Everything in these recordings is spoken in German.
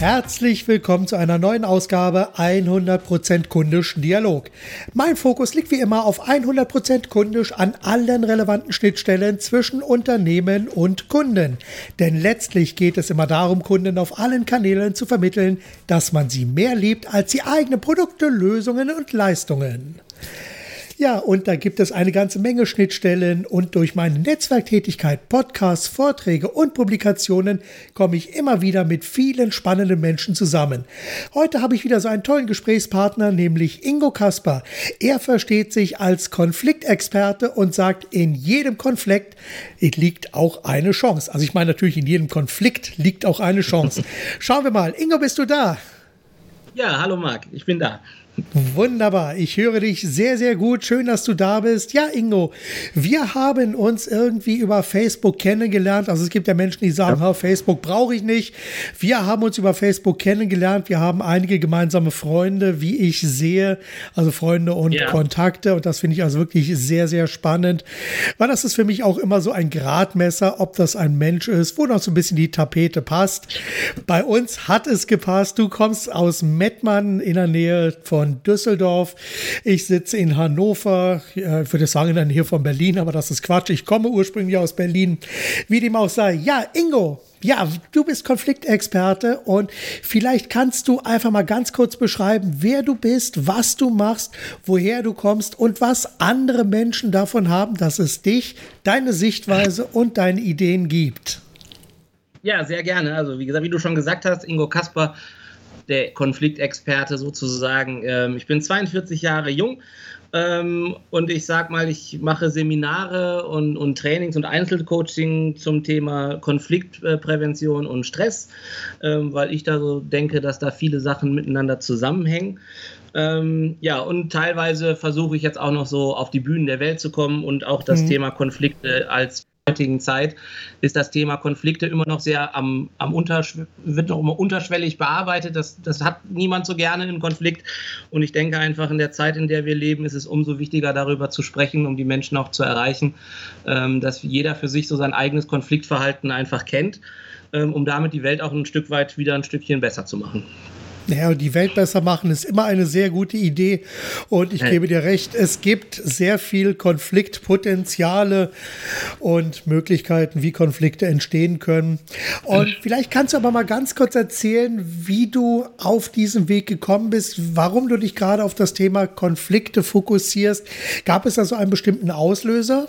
Herzlich willkommen zu einer neuen Ausgabe 100% kundisch Dialog. Mein Fokus liegt wie immer auf 100% kundisch an allen relevanten Schnittstellen zwischen Unternehmen und Kunden. Denn letztlich geht es immer darum, Kunden auf allen Kanälen zu vermitteln, dass man sie mehr liebt als die eigenen Produkte, Lösungen und Leistungen. Ja, und da gibt es eine ganze Menge Schnittstellen und durch meine Netzwerktätigkeit, Podcasts, Vorträge und Publikationen komme ich immer wieder mit vielen spannenden Menschen zusammen. Heute habe ich wieder so einen tollen Gesprächspartner, nämlich Ingo Kasper. Er versteht sich als Konfliktexperte und sagt, in jedem Konflikt liegt auch eine Chance. Also ich meine natürlich, in jedem Konflikt liegt auch eine Chance. Schauen wir mal. Ingo, bist du da? Ja, hallo Marc, ich bin da. Wunderbar, ich höre dich sehr, sehr gut. Schön, dass du da bist. Ja, Ingo, wir haben uns irgendwie über Facebook kennengelernt. Also es gibt ja Menschen, die sagen, ja. Facebook brauche ich nicht. Wir haben uns über Facebook kennengelernt. Wir haben einige gemeinsame Freunde, wie ich sehe, also Freunde und ja. Kontakte. Und das finde ich also wirklich sehr, sehr spannend. Weil das ist für mich auch immer so ein Gradmesser, ob das ein Mensch ist, wo noch so ein bisschen die Tapete passt. Bei uns hat es gepasst. Du kommst aus Mettmann in der Nähe von von Düsseldorf. Ich sitze in Hannover, ich würde sagen der Nähe von Berlin, aber das ist Quatsch. Ich komme ursprünglich aus Berlin. Wie dem auch sei. Ja, Ingo, ja, du bist Konfliktexperte und vielleicht kannst du einfach mal ganz kurz beschreiben, wer du bist, was du machst, woher du kommst und was andere Menschen davon haben, dass es dich, deine Sichtweise und deine Ideen gibt. Ja, sehr gerne. Also, wie gesagt, wie du schon gesagt hast, Ingo Kasper der Konfliktexperte sozusagen. Ähm, ich bin 42 Jahre jung ähm, und ich sag mal, ich mache Seminare und, und Trainings und Einzelcoaching zum Thema Konfliktprävention und Stress, ähm, weil ich da so denke, dass da viele Sachen miteinander zusammenhängen. Ähm, ja, und teilweise versuche ich jetzt auch noch so auf die Bühnen der Welt zu kommen und auch das mhm. Thema Konflikte als heutigen Zeit ist das Thema Konflikte immer noch sehr am, am Untersch wird noch immer unterschwellig bearbeitet. Das, das hat niemand so gerne im Konflikt. Und ich denke einfach in der Zeit, in der wir leben, ist es umso wichtiger, darüber zu sprechen, um die Menschen auch zu erreichen, ähm, dass jeder für sich so sein eigenes Konfliktverhalten einfach kennt, ähm, um damit die Welt auch ein Stück weit wieder ein Stückchen besser zu machen. Ja, die Welt besser machen ist immer eine sehr gute Idee. Und ich gebe dir recht, es gibt sehr viel Konfliktpotenziale und Möglichkeiten, wie Konflikte entstehen können. Und vielleicht kannst du aber mal ganz kurz erzählen, wie du auf diesen Weg gekommen bist, warum du dich gerade auf das Thema Konflikte fokussierst. Gab es da so einen bestimmten Auslöser?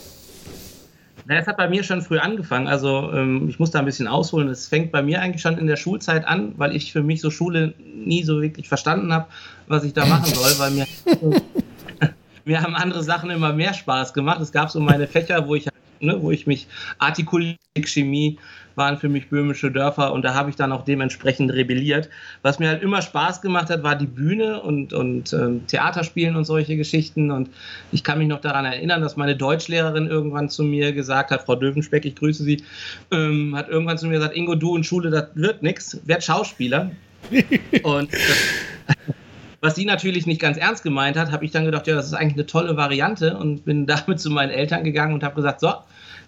Ja, es hat bei mir schon früh angefangen. Also ähm, ich muss da ein bisschen ausholen. Es fängt bei mir eigentlich schon in der Schulzeit an, weil ich für mich so Schule nie so wirklich verstanden habe, was ich da machen soll, weil mir, mir haben andere Sachen immer mehr Spaß gemacht. Es gab so meine Fächer, wo ich, ne, wo ich mich Artikulik, Chemie, waren für mich böhmische Dörfer und da habe ich dann auch dementsprechend rebelliert. Was mir halt immer Spaß gemacht hat, war die Bühne und, und ähm, Theaterspielen und solche Geschichten. Und ich kann mich noch daran erinnern, dass meine Deutschlehrerin irgendwann zu mir gesagt hat, Frau Döwenspeck, ich grüße Sie, ähm, hat irgendwann zu mir gesagt, Ingo, du in Schule, das wird nichts, werd Schauspieler. und äh, was sie natürlich nicht ganz ernst gemeint hat, habe ich dann gedacht, ja, das ist eigentlich eine tolle Variante und bin damit zu meinen Eltern gegangen und habe gesagt, so,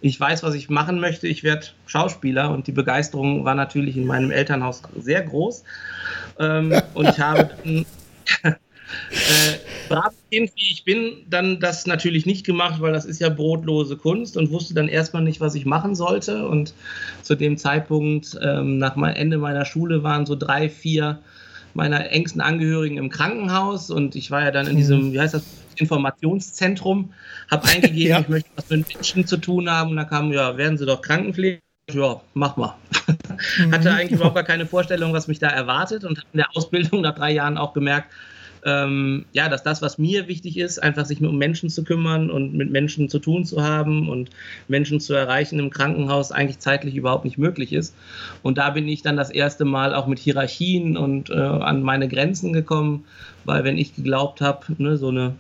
ich weiß, was ich machen möchte, ich werde Schauspieler und die Begeisterung war natürlich in meinem Elternhaus sehr groß. Ähm, und ich habe dann, äh, brav Kind wie ich bin, dann das natürlich nicht gemacht, weil das ist ja brotlose Kunst und wusste dann erstmal nicht, was ich machen sollte. Und zu dem Zeitpunkt, ähm, nach Ende meiner Schule, waren so drei, vier meiner engsten Angehörigen im Krankenhaus und ich war ja dann in diesem, mhm. wie heißt das, Informationszentrum, habe eingegeben, ja. ich möchte was mit Menschen zu tun haben und da kam, ja, werden Sie doch Krankenpfleger. Ja, mach mal. Hatte mhm. eigentlich überhaupt gar keine Vorstellung, was mich da erwartet und habe in der Ausbildung nach drei Jahren auch gemerkt, ähm, ja, dass das, was mir wichtig ist, einfach sich um Menschen zu kümmern und mit Menschen zu tun zu haben und Menschen zu erreichen im Krankenhaus eigentlich zeitlich überhaupt nicht möglich ist. Und da bin ich dann das erste Mal auch mit Hierarchien und äh, an meine Grenzen gekommen, weil wenn ich geglaubt habe, ne, so eine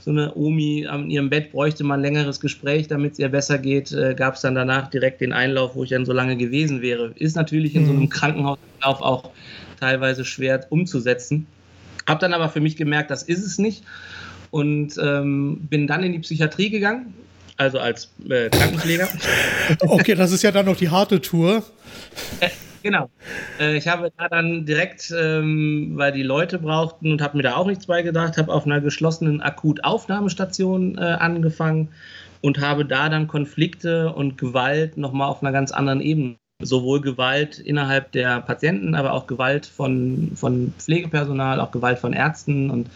so eine Omi an ihrem Bett bräuchte man ein längeres Gespräch, damit es ihr besser geht, äh, gab es dann danach direkt den Einlauf, wo ich dann so lange gewesen wäre. Ist natürlich in so einem mhm. Krankenhauslauf auch teilweise schwer umzusetzen. Habe dann aber für mich gemerkt, das ist es nicht und ähm, bin dann in die Psychiatrie gegangen, also als äh, Krankenpfleger. Okay, das ist ja dann noch die harte Tour. Äh, Genau. Äh, ich habe da dann direkt, ähm, weil die Leute brauchten und habe mir da auch nichts beigedacht, habe auf einer geschlossenen Akutaufnahmestation äh, angefangen und habe da dann Konflikte und Gewalt nochmal auf einer ganz anderen Ebene. Sowohl Gewalt innerhalb der Patienten, aber auch Gewalt von, von Pflegepersonal, auch Gewalt von Ärzten und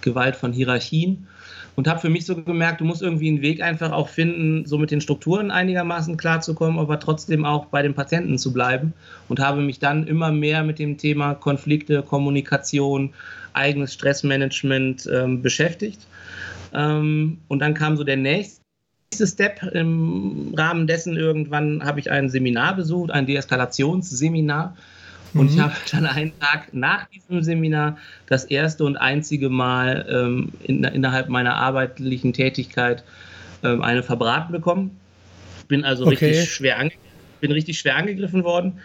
Gewalt von Hierarchien und habe für mich so gemerkt, du musst irgendwie einen Weg einfach auch finden, so mit den Strukturen einigermaßen klarzukommen, aber trotzdem auch bei den Patienten zu bleiben und habe mich dann immer mehr mit dem Thema Konflikte, Kommunikation, eigenes Stressmanagement ähm, beschäftigt. Ähm, und dann kam so der nächste Step. Im Rahmen dessen irgendwann habe ich ein Seminar besucht, ein Deeskalationsseminar und mhm. ich habe dann einen Tag nach diesem Seminar das erste und einzige Mal ähm, in, innerhalb meiner arbeitlichen Tätigkeit ähm, eine verbraten bekommen. Bin also okay. richtig schwer bin richtig schwer angegriffen worden.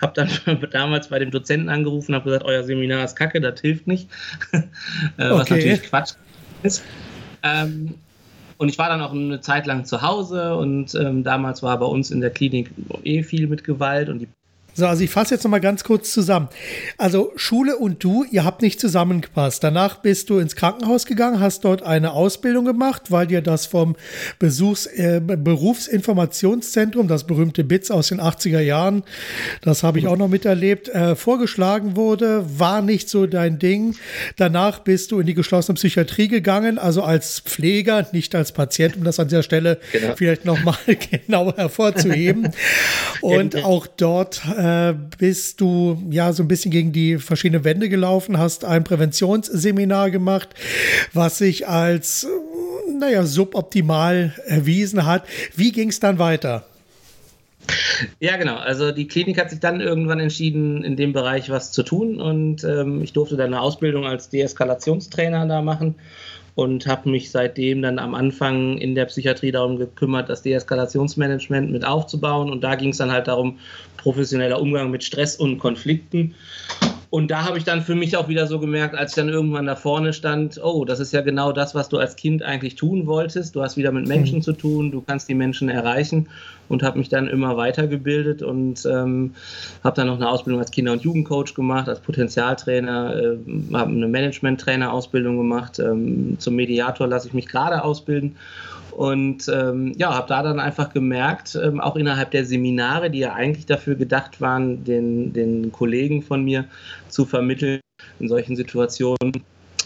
Habe dann damals bei dem Dozenten angerufen und habe gesagt, euer Seminar ist kacke, das hilft nicht. äh, was okay. natürlich Quatsch ist. Ähm, und ich war dann auch eine Zeit lang zu Hause und ähm, damals war bei uns in der Klinik eh viel mit Gewalt und die so, also ich fasse jetzt noch mal ganz kurz zusammen. Also Schule und du, ihr habt nicht zusammengepasst. Danach bist du ins Krankenhaus gegangen, hast dort eine Ausbildung gemacht, weil dir das vom Besuchs, äh, Berufsinformationszentrum, das berühmte BITS aus den 80er Jahren, das habe ich auch noch miterlebt, äh, vorgeschlagen wurde, war nicht so dein Ding. Danach bist du in die geschlossene Psychiatrie gegangen, also als Pfleger, nicht als Patient, um das an dieser Stelle genau. vielleicht noch mal genau hervorzuheben. und auch dort äh, äh, bist du ja so ein bisschen gegen die verschiedenen Wände gelaufen, hast ein Präventionsseminar gemacht, was sich als, naja, suboptimal erwiesen hat. Wie ging es dann weiter? Ja, genau. Also die Klinik hat sich dann irgendwann entschieden, in dem Bereich was zu tun und ähm, ich durfte dann eine Ausbildung als Deeskalationstrainer da machen und habe mich seitdem dann am Anfang in der Psychiatrie darum gekümmert, das Deeskalationsmanagement mit aufzubauen. Und da ging es dann halt darum, professioneller Umgang mit Stress und Konflikten. Und da habe ich dann für mich auch wieder so gemerkt, als ich dann irgendwann da vorne stand, oh, das ist ja genau das, was du als Kind eigentlich tun wolltest. Du hast wieder mit Menschen mhm. zu tun, du kannst die Menschen erreichen und habe mich dann immer weitergebildet und ähm, habe dann noch eine Ausbildung als Kinder- und Jugendcoach gemacht, als Potenzialtrainer, äh, habe eine Management-Trainer-Ausbildung gemacht. Ähm, zum Mediator lasse ich mich gerade ausbilden und ähm, ja, habe da dann einfach gemerkt, ähm, auch innerhalb der Seminare, die ja eigentlich dafür gedacht waren, den, den Kollegen von mir zu vermitteln, in solchen Situationen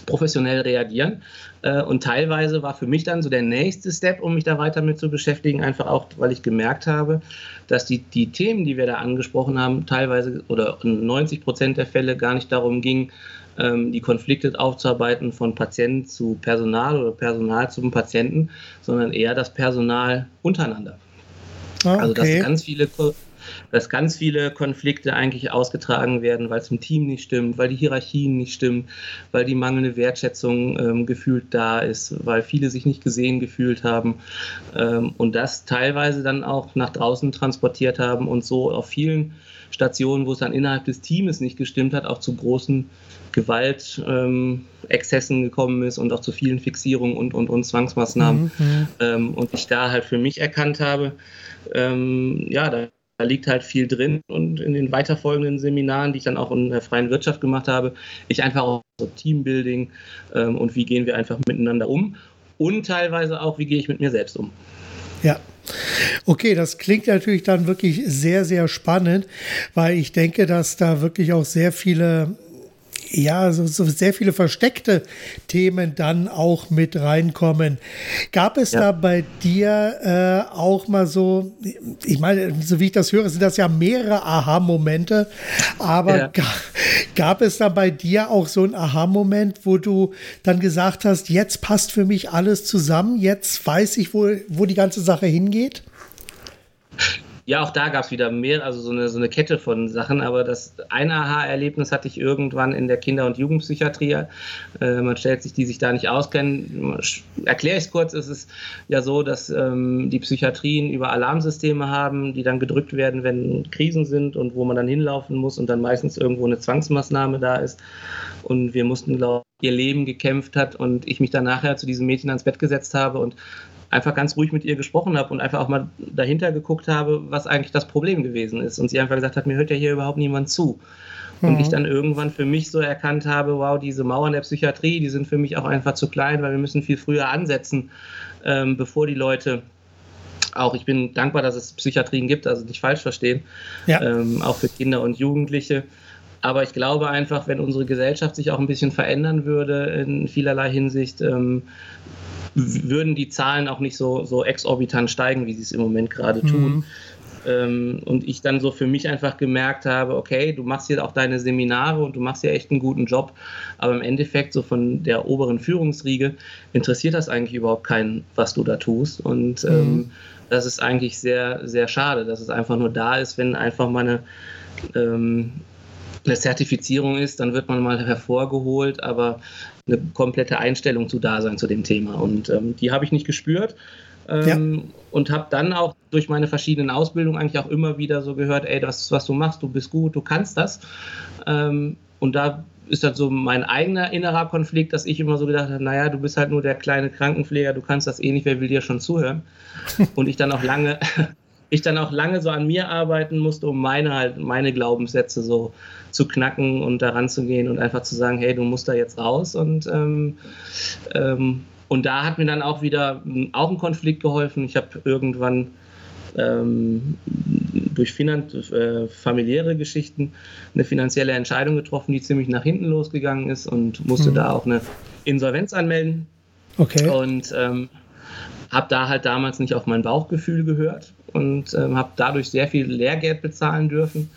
professionell reagieren. Äh, und teilweise war für mich dann so der nächste Step, um mich da weiter mit zu beschäftigen, einfach auch, weil ich gemerkt habe, dass die, die Themen, die wir da angesprochen haben, teilweise oder 90 Prozent der Fälle gar nicht darum ging, die Konflikte aufzuarbeiten von Patient zu Personal oder Personal zum Patienten, sondern eher das Personal untereinander. okay. Ah, also dass ganz viele dass ganz viele Konflikte eigentlich ausgetragen werden, weil es im Team nicht stimmt, weil die Hierarchien nicht stimmen, weil die mangelnde Wertschätzung ähm, gefühlt da ist, weil viele sich nicht gesehen gefühlt haben ähm, und das teilweise dann auch nach draußen transportiert haben und so auf vielen Stationen, wo es dann innerhalb des Teams nicht gestimmt hat, auch zu großen Gewaltexzessen ähm, gekommen ist und auch zu vielen Fixierungen und, und, und Zwangsmaßnahmen. Mhm. mhm. Ähm, und ich da halt für mich erkannt habe, ähm, ja, da, da, liegt halt viel drin. Und in den weiterfolgenden Seminaren, die ich dann auch in der freien Wirtschaft gemacht habe, ich einfach auch so Teambuilding ähm, und wie gehen wir einfach miteinander um. Und teilweise auch, wie gehe ich mit mir selbst um. Ja. Okay, das klingt natürlich dann wirklich sehr, sehr spannend, weil ich denke, dass da wirklich auch sehr viele ja, so, so, sehr viele versteckte Themen dann auch mit reinkommen. Gab es ja. da bei dir äh, auch mal so, ich meine, so wie ich das höre, sind das ja mehrere Aha-Momente, aber ja. ga, gab es da bei dir auch so ein Aha-Moment, wo du dann gesagt hast, jetzt passt für mich alles zusammen, jetzt weiß ich, wo, wo die ganze Sache hingeht? Ja, auch da gab es wieder mehr, also so eine, so eine Kette von Sachen, aber das ein Aha-Erlebnis hatte ich irgendwann in der Kinder- und Jugendpsychiatrie. Äh, man stellt sich, die sich da nicht auskennen. Erkläre ich es kurz, es ist ja so, dass ähm, die Psychiatrien über Alarmsysteme haben, die dann gedrückt werden, wenn Krisen sind und wo man dann hinlaufen muss und dann meistens irgendwo eine Zwangsmaßnahme da ist. Und wir mussten, glaube ich, ihr Leben gekämpft hat und ich mich dann nachher zu diesem Mädchen ans Bett gesetzt habe und einfach ganz ruhig mit ihr gesprochen habe und einfach auch mal dahinter geguckt habe, was eigentlich das Problem gewesen ist. Und sie einfach gesagt hat, mir hört ja hier überhaupt niemand zu. Und mhm. ich dann irgendwann für mich so erkannt habe, wow, diese Mauern der Psychiatrie, die sind für mich auch einfach zu klein, weil wir müssen viel früher ansetzen, ähm, bevor die Leute auch, ich bin dankbar, dass es Psychiatrien gibt, also nicht falsch verstehen, ja. ähm, auch für Kinder und Jugendliche. Aber ich glaube einfach, wenn unsere Gesellschaft sich auch ein bisschen verändern würde in vielerlei Hinsicht, ähm, würden die Zahlen auch nicht so, so exorbitant steigen, wie sie es im Moment gerade tun. Mhm. Ähm, und ich dann so für mich einfach gemerkt habe, okay, du machst hier auch deine Seminare und du machst hier echt einen guten Job, aber im Endeffekt so von der oberen Führungsriege interessiert das eigentlich überhaupt keinen, was du da tust. Und ähm, mhm. das ist eigentlich sehr, sehr schade, dass es einfach nur da ist, wenn einfach mal eine ähm, eine Zertifizierung ist, dann wird man mal hervorgeholt, aber eine komplette Einstellung zu da sein zu dem Thema. Und ähm, die habe ich nicht gespürt. Ähm, ja. Und habe dann auch durch meine verschiedenen Ausbildungen eigentlich auch immer wieder so gehört, ey, das, was du machst, du bist gut, du kannst das. Ähm, und da ist dann so mein eigener innerer Konflikt, dass ich immer so gedacht habe, naja, du bist halt nur der kleine Krankenpfleger, du kannst das eh nicht, wer will dir schon zuhören? Und ich dann auch lange, ich dann auch lange so an mir arbeiten musste, um meine halt, meine Glaubenssätze so zu knacken und daran zu gehen und einfach zu sagen, hey, du musst da jetzt raus und ähm, ähm, und da hat mir dann auch wieder auch ein Konflikt geholfen. Ich habe irgendwann ähm, durch Finan äh, familiäre Geschichten eine finanzielle Entscheidung getroffen, die ziemlich nach hinten losgegangen ist und musste mhm. da auch eine Insolvenz anmelden. Okay. Und ähm, habe da halt damals nicht auf mein Bauchgefühl gehört und ähm, habe dadurch sehr viel Lehrgeld bezahlen dürfen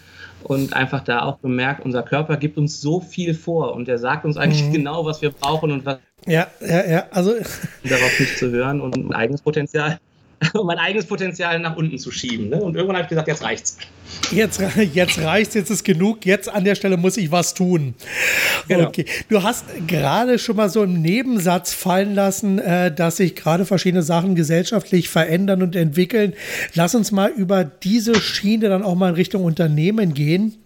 und einfach da auch gemerkt, unser Körper gibt uns so viel vor und er sagt uns eigentlich mhm. genau, was wir brauchen und was. Ja, ja, ja, also. Darauf nicht zu hören und ein eigenes Potenzial mein eigenes Potenzial nach unten zu schieben. Ne? Und irgendwann habe ich gesagt, jetzt reicht's. Jetzt, jetzt reicht's, jetzt ist genug, jetzt an der Stelle muss ich was tun. Genau. Okay. Du hast gerade schon mal so einen Nebensatz fallen lassen, äh, dass sich gerade verschiedene Sachen gesellschaftlich verändern und entwickeln. Lass uns mal über diese Schiene dann auch mal in Richtung Unternehmen gehen.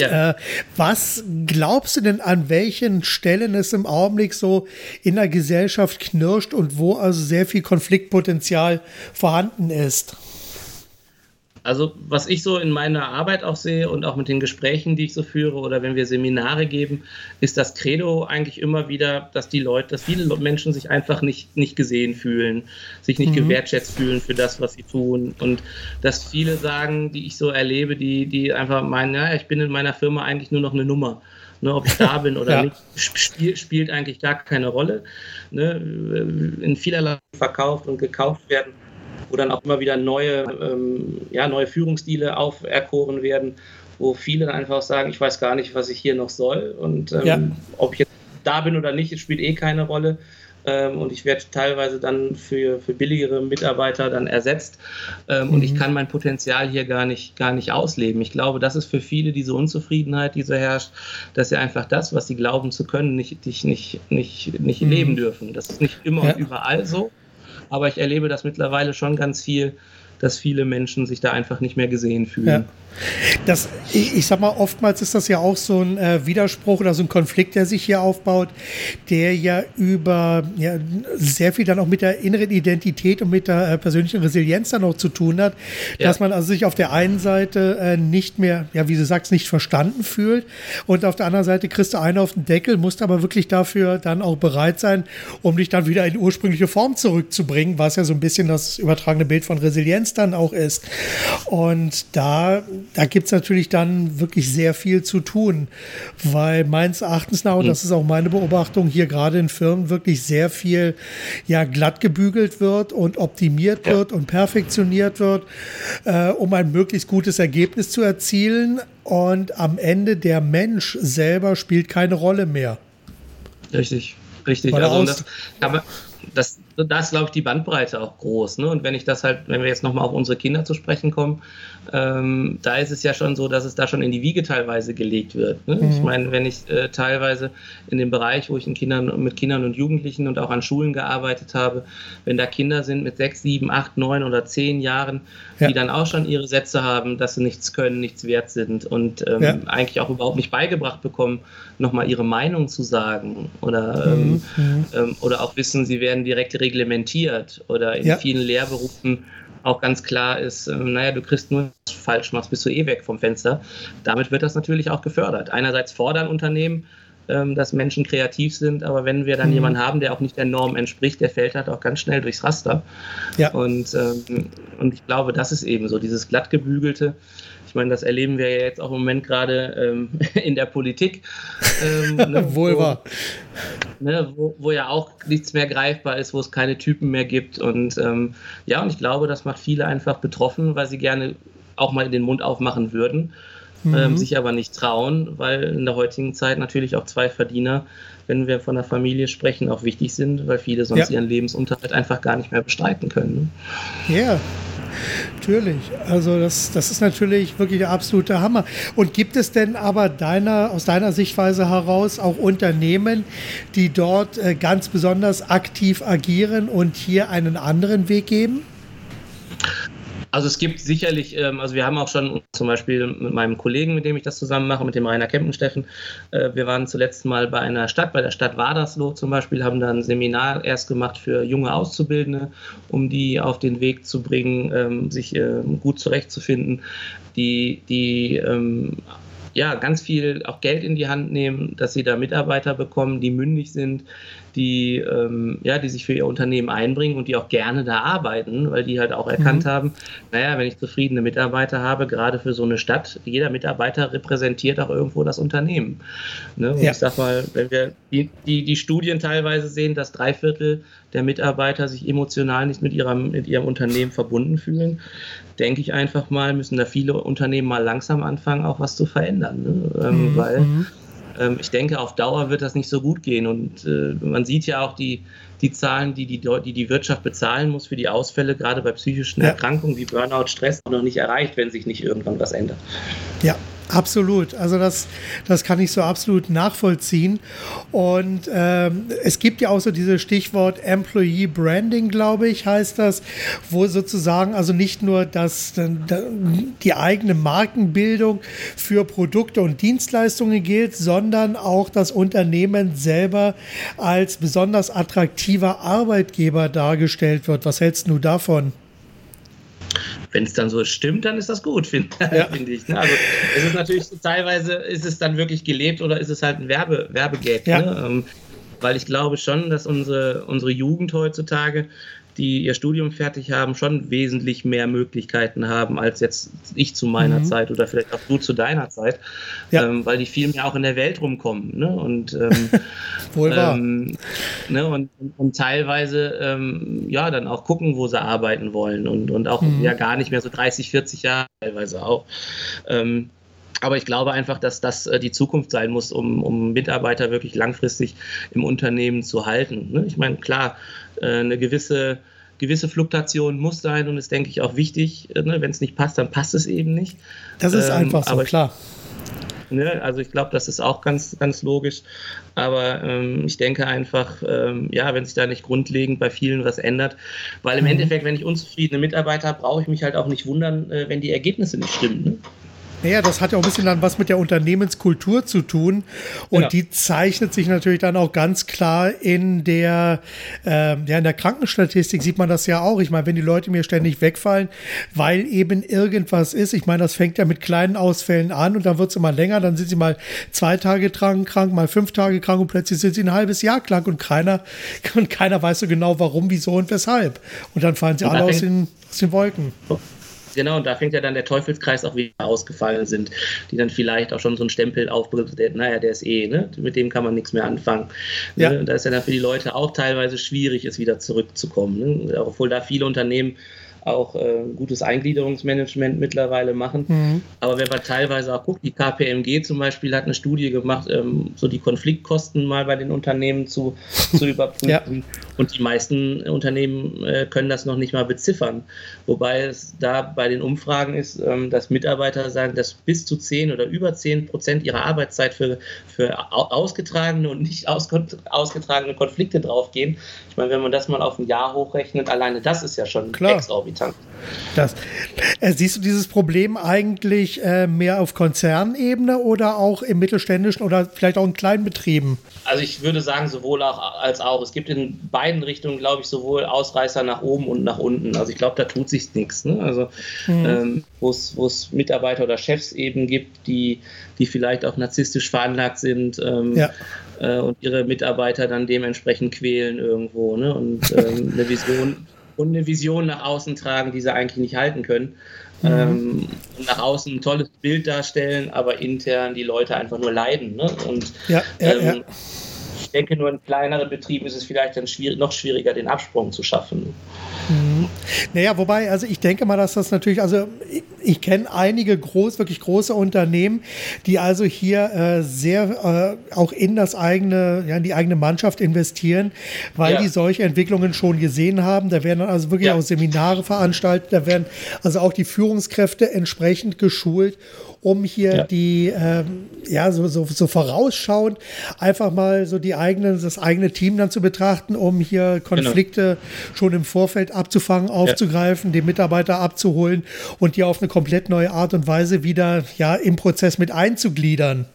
Ja. Äh, was glaubst du denn, an welchen Stellen es im Augenblick so in der Gesellschaft knirscht und wo also sehr viel Konfliktpotenzial vorhanden ist? Also was ich so in meiner Arbeit auch sehe und auch mit den Gesprächen, die ich so führe oder wenn wir Seminare geben, ist das Credo eigentlich immer wieder, dass die Leute, dass viele Menschen sich einfach nicht, nicht gesehen fühlen, sich nicht mhm. gewertschätzt fühlen für das, was sie tun und dass viele sagen, die ich so erlebe, die, die einfach meinen, ja, ich bin in meiner Firma eigentlich nur noch eine Nummer. Ne, ob ich da bin oder ja. nicht, spiel, spielt eigentlich gar keine Rolle. Ne, in vielerlei verkauft und gekauft werden wo dann auch immer wieder neue, ähm, ja, neue Führungsstile auferkoren werden, wo viele dann einfach sagen, ich weiß gar nicht, was ich hier noch soll und ähm, ja. ob ich jetzt da bin oder nicht, spielt eh keine Rolle. Ähm, und ich werde teilweise dann für, für billigere Mitarbeiter dann ersetzt ähm, mhm. und ich mhm. kann mein Potenzial hier gar nicht, gar nicht ausleben. Ich glaube, das ist für viele diese Unzufriedenheit, die so herrscht, dass sie einfach das, was sie glauben zu können, nicht, nicht, nicht, nicht, nicht mhm. leben dürfen. Das ist nicht immer ja. und überall so. Aber ich erlebe das mittlerweile schon ganz viel, dass viele Menschen sich da einfach nicht mehr gesehen fühlen. Ja. Das, ich, ich, sag mal, oftmals ist das ja auch so ein äh, Widerspruch oder so ein Konflikt, der sich hier aufbaut, der ja über ja, sehr viel dann auch mit der inneren Identität und mit der äh, persönlichen Resilienz dann auch zu tun hat, ja. dass man also sich auf der einen Seite äh, nicht mehr, ja, wie du sagst, nicht verstanden fühlt und auf der anderen Seite kriegst du einen auf den Deckel, musst aber wirklich dafür dann auch bereit sein, um dich dann wieder in die ursprüngliche Form zurückzubringen, was ja so ein bisschen das übertragene Bild von Resilienz dann auch ist. Und da da gibt es natürlich dann wirklich sehr viel zu tun, weil meines Erachtens nach, und das ist auch meine Beobachtung, hier gerade in Firmen wirklich sehr viel ja, glatt gebügelt wird und optimiert ja. wird und perfektioniert wird, äh, um ein möglichst gutes Ergebnis zu erzielen. Und am Ende der Mensch selber spielt keine Rolle mehr. Richtig, richtig. Also das, aber das, das glaube ich, die Bandbreite auch groß. Ne? Und wenn ich das halt, wenn wir jetzt nochmal auf unsere Kinder zu sprechen kommen, ähm, da ist es ja schon so, dass es da schon in die Wiege teilweise gelegt wird. Ne? Mhm. Ich meine, wenn ich äh, teilweise in dem Bereich, wo ich in Kindern, mit Kindern und Jugendlichen und auch an Schulen gearbeitet habe, wenn da Kinder sind mit sechs, sieben, acht, neun oder zehn Jahren, ja. die dann auch schon ihre Sätze haben, dass sie nichts können, nichts wert sind und ähm, ja. eigentlich auch überhaupt nicht beigebracht bekommen, nochmal ihre Meinung zu sagen oder, ähm, mhm. ähm, oder auch wissen, sie werden direkt reglementiert oder in ja. vielen Lehrberufen auch ganz klar ist, äh, naja, du kriegst nur falsch machst, bist du eh weg vom Fenster. Damit wird das natürlich auch gefördert. Einerseits fordern Unternehmen, ähm, dass Menschen kreativ sind, aber wenn wir dann mhm. jemanden haben, der auch nicht der Norm entspricht, der fällt halt auch ganz schnell durchs Raster. Ja. Und, ähm, und ich glaube, das ist eben so, dieses glattgebügelte. Ich meine, das erleben wir ja jetzt auch im Moment gerade ähm, in der Politik. Ähm, ne, Wohl wahr. Ne, wo, wo, ja auch nichts mehr greifbar ist, wo es keine Typen mehr gibt. Und ähm, ja, und ich glaube, das macht viele einfach betroffen, weil sie gerne auch mal den Mund aufmachen würden ähm, mhm. sich aber nicht trauen, weil in der heutigen Zeit natürlich auch zwei Verdiener, wenn wir von der Familie sprechen, auch wichtig sind, weil viele sonst ja. ihren Lebensunterhalt einfach gar nicht mehr bestreiten können. Ne? Ja. Natürlich. Also das, das ist natürlich wirklich der absolute Hammer. Und gibt es denn aber deiner, aus deiner Sichtweise heraus auch Unternehmen, die dort äh, ganz besonders aktiv agieren und hier einen anderen Weg geben? Also es gibt sicherlich, ähm, also wir haben auch schon zum Beispiel mit meinem Kollegen, mit dem ich das zusammen mache, mit dem Rainer Kempensteffen, äh, wir waren zuletzt mal bei einer Stadt, bei der Stadt Wadersloh zum Beispiel, haben da ein Seminar erst gemacht für junge Auszubildende, um die auf den Weg zu bringen, ähm, sich äh, gut zurechtzufinden, die, die ähm, ja, ganz viel auch Geld in die Hand nehmen, dass sie da Mitarbeiter bekommen, die mündig sind, die, ähm, ja, die sich für ihr Unternehmen einbringen und die auch gerne da arbeiten, weil die halt auch erkannt mhm. haben, naja, wenn ich zufriedene Mitarbeiter habe, gerade für so eine Stadt, jeder Mitarbeiter repräsentiert auch irgendwo das Unternehmen. Ne? Und ja. ich sag mal, wenn wir die, die, die Studien teilweise sehen, dass drei Viertel der Mitarbeiter sich emotional nicht mit ihrem, mit ihrem Unternehmen verbunden fühlen, denke ich einfach mal, müssen da viele Unternehmen mal langsam anfangen, auch was zu verändern. Ne? Ähm, mhm. Weil mhm ähm, ich denke, auf Dauer wird das nicht so gut gehen. Und äh, man sieht ja auch die, die Zahlen, die die, die die Wirtschaft bezahlen muss für die Ausfälle, gerade bei psychischen ja. Erkrankungen wie Burnout, Stress, noch nicht erreicht, wenn sich nicht irgendwann was ändert. Ja, Absolut. Also das, das kann ich so absolut nachvollziehen. Und ähm, es gibt ja auch so dieses Stichwort Employee Branding, glaube ich, heißt das, wo sozusagen also nicht nur das, die eigene Markenbildung für Produkte und Dienstleistungen gilt, sondern auch das Unternehmen selber als besonders attraktiver Arbeitgeber dargestellt wird. Was hältst du davon? Wenn es dann so stimmt, dann ist das gut, finde ja. find ich. Ne? Also es ist natürlich teilweise ist es dann wirklich gelebt oder ist es halt ein Werbe, Werbegag. Ja. Ne? Ähm, weil ich glaube schon, dass unsere, unsere Jugend heutzutage die ihr Studium fertig haben, schon wesentlich mehr Möglichkeiten haben als jetzt ich zu meiner mhm. Zeit oder vielleicht auch du zu deiner Zeit, ja. ähm, weil die viel mehr auch in der Welt rumkommen. Ne? Und, ähm, Wohl wahr. Ähm, ne? und, und teilweise ähm, ja dann auch gucken, wo sie arbeiten wollen und, und auch mhm. ja gar nicht mehr so 30, 40 Jahre teilweise auch. Ähm, aber ich glaube einfach, dass das äh, die Zukunft sein muss, um, um Mitarbeiter wirklich langfristig im Unternehmen zu halten. Ne? Ich meine, klar, eine gewisse, gewisse Fluktuation muss sein und ist, denke ich, auch wichtig. Äh, ne? Wenn es nicht passt, dann passt es eben nicht. Das ist ähm, einfach so, klar. Ne, also ich glaube, das ist auch ganz, ganz logisch. Aber ähm, ich denke einfach, ähm, ja, wenn sich da nicht grundlegend bei vielen was ändert, weil im mhm. Endeffekt, wenn ich unzufriedene Mitarbeiter habe, brauche ich mich halt auch nicht wundern, äh, wenn die Ergebnisse nicht stimmen. Ne? Naja, das hat ja auch ein bisschen dann was mit der Unternehmenskultur zu tun. Und genau. die zeichnet sich natürlich dann auch ganz klar in der, äh, ja, in der Krankenstatistik sieht man das ja auch. Ich meine, wenn die Leute mir ständig wegfallen, weil eben irgendwas ist. Ich meine, das fängt ja mit kleinen Ausfällen an und dann wird es immer länger. Dann sind sie mal zwei Tage krank, krank, mal fünf Tage krank und plötzlich sind sie ein halbes Jahr krank und keiner, und keiner weiß so genau, warum, wieso und weshalb. Und dann fallen sie alle aus den, aus den Wolken. Genau, und da fängt ja dann der Teufelskreis auch wieder ausgefallen sind, die dann vielleicht auch schon so einen Stempel aufbringen, naja, der ist eh, ne? mit dem kann man nichts mehr anfangen. Ja. Ne? Da ist ja dann für die Leute auch teilweise schwierig, es wieder zurückzukommen. Ne? Obwohl da viele Unternehmen auch äh, gutes Eingliederungsmanagement mittlerweile machen. Mhm. Aber wenn man teilweise auch guckt, die KPMG zum Beispiel hat eine Studie gemacht, ähm, so die Konfliktkosten mal bei den Unternehmen zu, zu überprüfen. ja. Und die meisten Unternehmen äh, können das noch nicht mal beziffern. Wobei es da bei den Umfragen ist, ähm, dass Mitarbeiter sagen, dass bis zu 10 oder über 10 Prozent ihrer Arbeitszeit für, für ausgetragene und nicht ausgetragene Konflikte draufgehen. Ich meine, wenn man das mal auf ein Jahr hochrechnet, alleine das ist ja schon Klar. exorbitant. Das, äh, siehst du dieses Problem eigentlich äh, mehr auf Konzernebene oder auch im mittelständischen oder vielleicht auch in kleinen Betrieben? Also ich würde sagen, sowohl auch als auch. Es gibt in beiden beiden Richtungen, glaube ich, sowohl Ausreißer nach oben und nach unten. Also ich glaube, da tut sich nichts. Ne? Also mhm. ähm, wo es Mitarbeiter oder Chefs eben gibt, die, die vielleicht auch narzisstisch veranlagt sind ähm, ja. äh, und ihre Mitarbeiter dann dementsprechend quälen irgendwo ne? und ähm, eine Vision und eine Vision nach außen tragen, die sie eigentlich nicht halten können. Mhm. Ähm, nach außen ein tolles Bild darstellen, aber intern die Leute einfach nur leiden. Ne? Und ja, ja, ähm, ja. ich denke, nur in kleineren Betrieben ist es vielleicht dann schwierig, noch schwieriger, den Absprung zu schaffen. Mhm. Naja, wobei, also ich denke mal, dass das natürlich, also ich, ich kenne einige groß, wirklich große Unternehmen, die also hier äh, sehr äh, auch in das eigene, ja, in die eigene Mannschaft investieren, weil ja. die solche Entwicklungen schon gesehen haben. Da werden dann also wirklich ja. auch Seminare veranstaltet, da werden also auch die Führungskräfte entsprechend geschult um hier ja. die, ähm, ja, so, so, so vorausschauend einfach mal so die eigenen, das eigene Team dann zu betrachten, um hier Konflikte genau. schon im Vorfeld abzufangen, aufzugreifen, ja. die Mitarbeiter abzuholen und die auf eine komplett neue Art und Weise wieder ja im Prozess mit einzugliedern.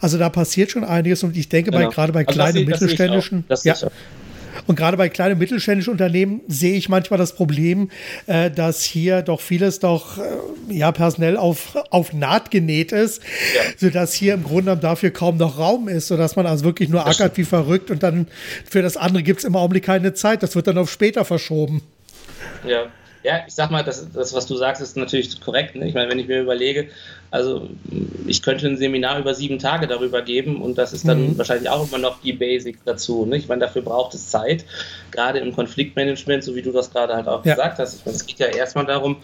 Also da passiert schon einiges und ich denke genau. bei, gerade bei also kleinen und mittelständischen, ja, und gerade bei kleinen und mittelständischen Unternehmen sehe ich manchmal das Problem, äh, dass hier doch vieles doch äh, ja personell auf, auf Naht genäht ist, ja. sodass hier im Grunde dafür kaum noch Raum ist, sodass man also wirklich nur ackert wie verrückt und dann für das andere gibt es im Augenblick keine Zeit. Das wird dann auf später verschoben. Ja. Ja, ich sag mal, das, das was du sagst, ist natürlich korrekt. Ne? Ich meine, wenn ich mir überlege, also ich könnte ein Seminar über sieben Tage darüber geben und das ist dann mhm. wahrscheinlich auch immer noch die Basics dazu. Ne? Ich meine, dafür braucht es Zeit, gerade im Konfliktmanagement, so wie du das gerade halt auch ja. gesagt hast. Ich meine, es geht ja erstmal darum,